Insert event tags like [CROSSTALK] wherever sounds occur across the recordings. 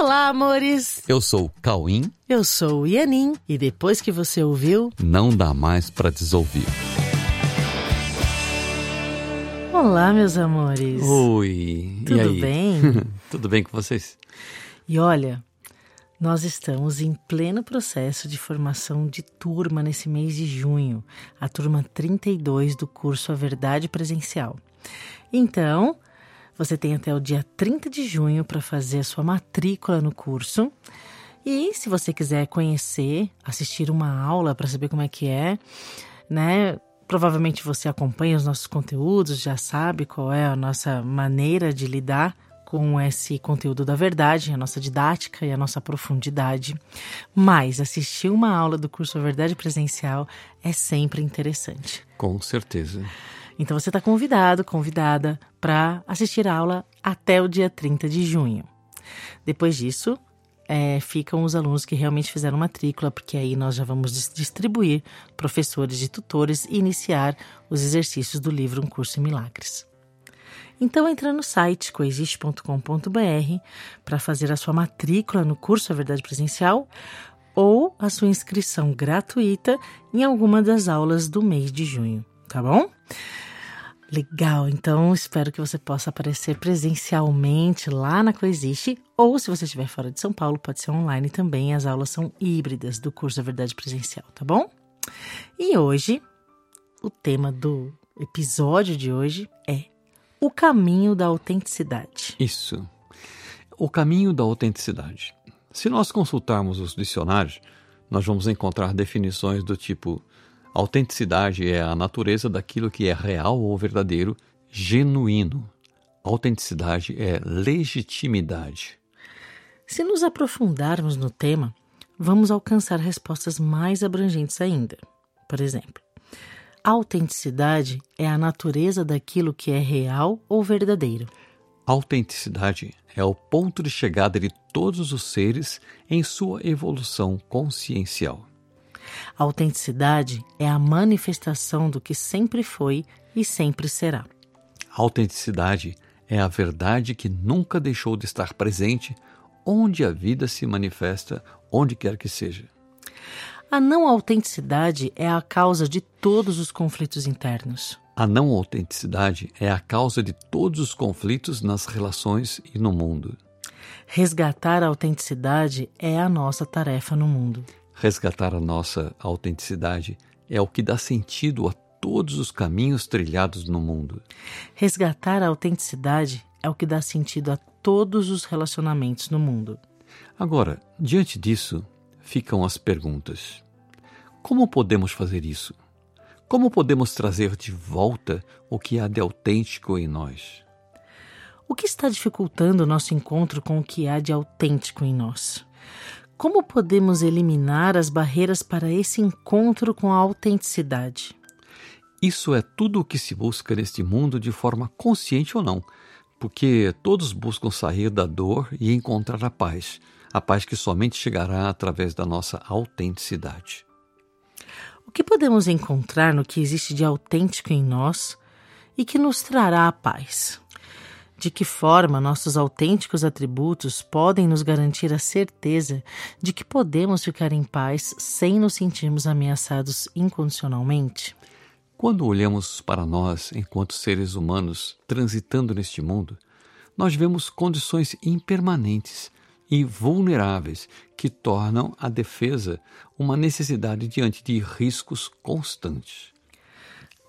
Olá, amores! Eu sou o Cauim. Eu sou o Ianin. E depois que você ouviu, Não dá mais pra desouvir. olá, meus amores. Oi. Tudo e aí? bem? [LAUGHS] Tudo bem com vocês? E olha, nós estamos em pleno processo de formação de turma nesse mês de junho, a turma 32 do curso A Verdade Presencial. Então, você tem até o dia 30 de junho para fazer a sua matrícula no curso. E se você quiser conhecer, assistir uma aula para saber como é que é, né? Provavelmente você acompanha os nossos conteúdos, já sabe qual é a nossa maneira de lidar com esse conteúdo da verdade, a nossa didática e a nossa profundidade. Mas assistir uma aula do curso Verdade Presencial é sempre interessante. Com certeza. Então você está convidado, convidada para assistir a aula até o dia 30 de junho. Depois disso, é, ficam os alunos que realmente fizeram matrícula, porque aí nós já vamos dis- distribuir professores e tutores e iniciar os exercícios do livro Um Curso em Milagres. Então entra no site coexiste.com.br para fazer a sua matrícula no curso A Verdade Presencial ou a sua inscrição gratuita em alguma das aulas do mês de junho, tá bom? Legal, então espero que você possa aparecer presencialmente lá na Coexiste, ou se você estiver fora de São Paulo, pode ser online também. As aulas são híbridas do curso A Verdade Presencial, tá bom? E hoje, o tema do episódio de hoje é o caminho da autenticidade. Isso. O caminho da autenticidade. Se nós consultarmos os dicionários, nós vamos encontrar definições do tipo: autenticidade é a natureza daquilo que é real ou verdadeiro, genuíno. Autenticidade é legitimidade. Se nos aprofundarmos no tema, vamos alcançar respostas mais abrangentes ainda. Por exemplo, a autenticidade é a natureza daquilo que é real ou verdadeiro. Autenticidade é o ponto de chegada de todos os seres em sua evolução consciencial. A autenticidade é a manifestação do que sempre foi e sempre será. Autenticidade é a verdade que nunca deixou de estar presente onde a vida se manifesta, onde quer que seja. A não autenticidade é a causa de todos os conflitos internos. A não autenticidade é a causa de todos os conflitos nas relações e no mundo. Resgatar a autenticidade é a nossa tarefa no mundo. Resgatar a nossa autenticidade é o que dá sentido a todos os caminhos trilhados no mundo. Resgatar a autenticidade é o que dá sentido a todos os relacionamentos no mundo. Agora, diante disso, ficam as perguntas: como podemos fazer isso? Como podemos trazer de volta o que há de autêntico em nós? O que está dificultando o nosso encontro com o que há de autêntico em nós? Como podemos eliminar as barreiras para esse encontro com a autenticidade? Isso é tudo o que se busca neste mundo de forma consciente ou não, porque todos buscam sair da dor e encontrar a paz, a paz que somente chegará através da nossa autenticidade. O que podemos encontrar no que existe de autêntico em nós e que nos trará a paz? De que forma nossos autênticos atributos podem nos garantir a certeza de que podemos ficar em paz sem nos sentirmos ameaçados incondicionalmente? Quando olhamos para nós enquanto seres humanos transitando neste mundo, nós vemos condições impermanentes e vulneráveis que tornam a defesa uma necessidade diante de riscos constantes.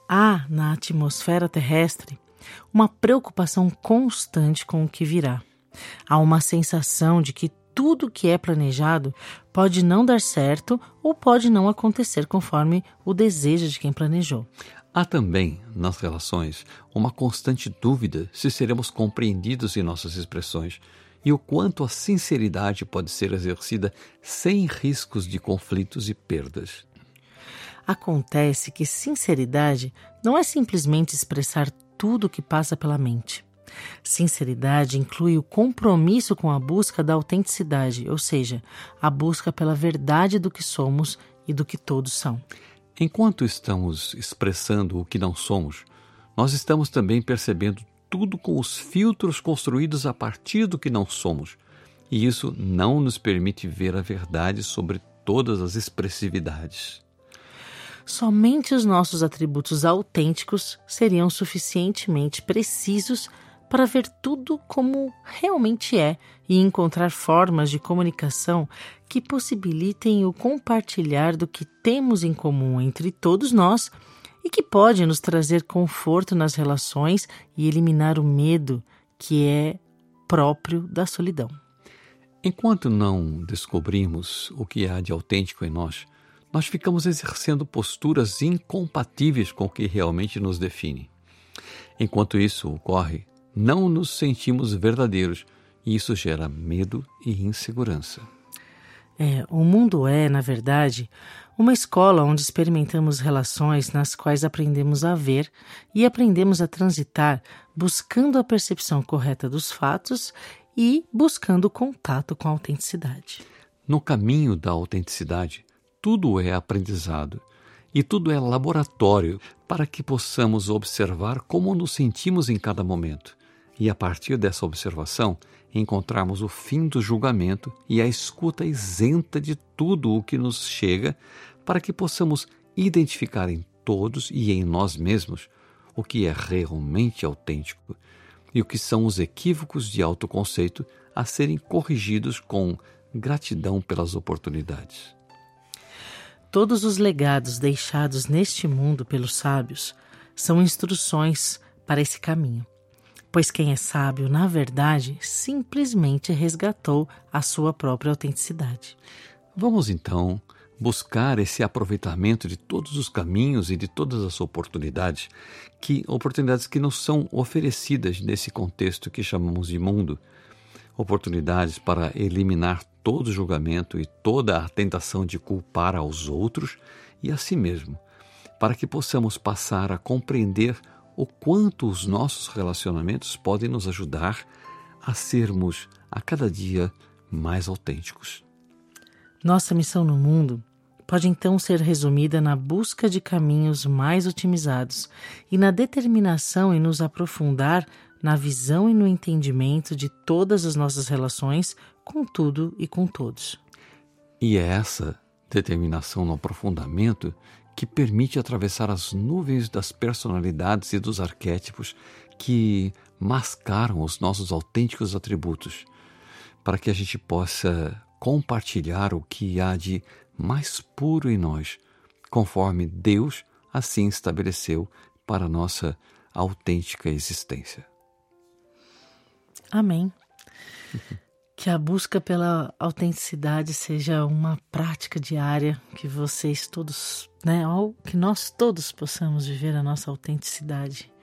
Há na atmosfera terrestre uma preocupação constante com o que virá. Há uma sensação de que tudo que é planejado pode não dar certo ou pode não acontecer conforme o desejo de quem planejou. Há também, nas relações, uma constante dúvida se seremos compreendidos em nossas expressões e o quanto a sinceridade pode ser exercida sem riscos de conflitos e perdas. Acontece que sinceridade não é simplesmente expressar tudo que passa pela mente. Sinceridade inclui o compromisso com a busca da autenticidade, ou seja, a busca pela verdade do que somos e do que todos são. Enquanto estamos expressando o que não somos, nós estamos também percebendo tudo com os filtros construídos a partir do que não somos, e isso não nos permite ver a verdade sobre todas as expressividades. Somente os nossos atributos autênticos seriam suficientemente precisos para ver tudo como realmente é e encontrar formas de comunicação que possibilitem o compartilhar do que temos em comum entre todos nós e que pode nos trazer conforto nas relações e eliminar o medo que é próprio da solidão. Enquanto não descobrimos o que há de autêntico em nós, nós ficamos exercendo posturas incompatíveis com o que realmente nos define. Enquanto isso ocorre, não nos sentimos verdadeiros e isso gera medo e insegurança. É, o mundo é, na verdade, uma escola onde experimentamos relações nas quais aprendemos a ver e aprendemos a transitar buscando a percepção correta dos fatos e buscando contato com a autenticidade. No caminho da autenticidade, tudo é aprendizado e tudo é laboratório para que possamos observar como nos sentimos em cada momento e, a partir dessa observação, encontrarmos o fim do julgamento e a escuta isenta de tudo o que nos chega para que possamos identificar em todos e em nós mesmos o que é realmente autêntico e o que são os equívocos de autoconceito a serem corrigidos com gratidão pelas oportunidades. Todos os legados deixados neste mundo pelos sábios são instruções para esse caminho, pois quem é sábio, na verdade, simplesmente resgatou a sua própria autenticidade. Vamos então buscar esse aproveitamento de todos os caminhos e de todas as oportunidades que oportunidades que nos são oferecidas nesse contexto que chamamos de mundo, oportunidades para eliminar todo julgamento e toda a tentação de culpar aos outros e a si mesmo, para que possamos passar a compreender o quanto os nossos relacionamentos podem nos ajudar a sermos a cada dia mais autênticos. Nossa missão no mundo pode então ser resumida na busca de caminhos mais otimizados e na determinação em nos aprofundar na visão e no entendimento de todas as nossas relações com tudo e com todos. E é essa determinação no aprofundamento que permite atravessar as nuvens das personalidades e dos arquétipos que mascaram os nossos autênticos atributos, para que a gente possa compartilhar o que há de mais puro em nós, conforme Deus assim estabeleceu para a nossa autêntica existência. Amém. [LAUGHS] Que a busca pela autenticidade seja uma prática diária, que vocês todos, né, ou que nós todos possamos viver a nossa autenticidade,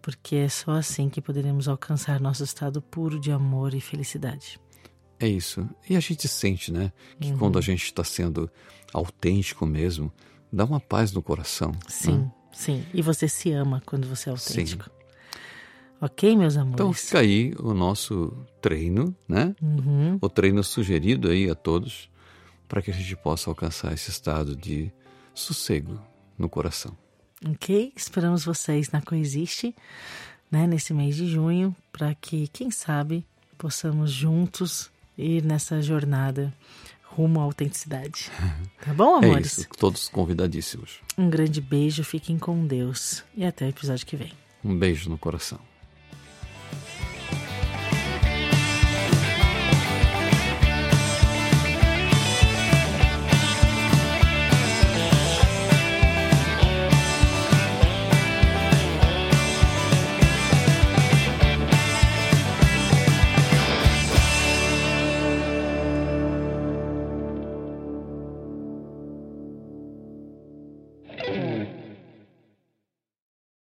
porque é só assim que poderemos alcançar nosso estado puro de amor e felicidade. É isso. E a gente sente, né? Que uhum. quando a gente está sendo autêntico mesmo, dá uma paz no coração. Sim, né? sim. E você se ama quando você é autêntico. Sim. Ok, meus amores? Então fica aí o nosso treino, né? Uhum. O treino sugerido aí a todos para que a gente possa alcançar esse estado de sossego no coração. Ok? Esperamos vocês na Coexiste, né, nesse mês de junho, para que, quem sabe, possamos juntos ir nessa jornada rumo à autenticidade. [LAUGHS] Tá bom, é amores? É isso, todos convidadíssimos. Um grande beijo, fiquem com Deus e até o episódio que vem. Um beijo no coração.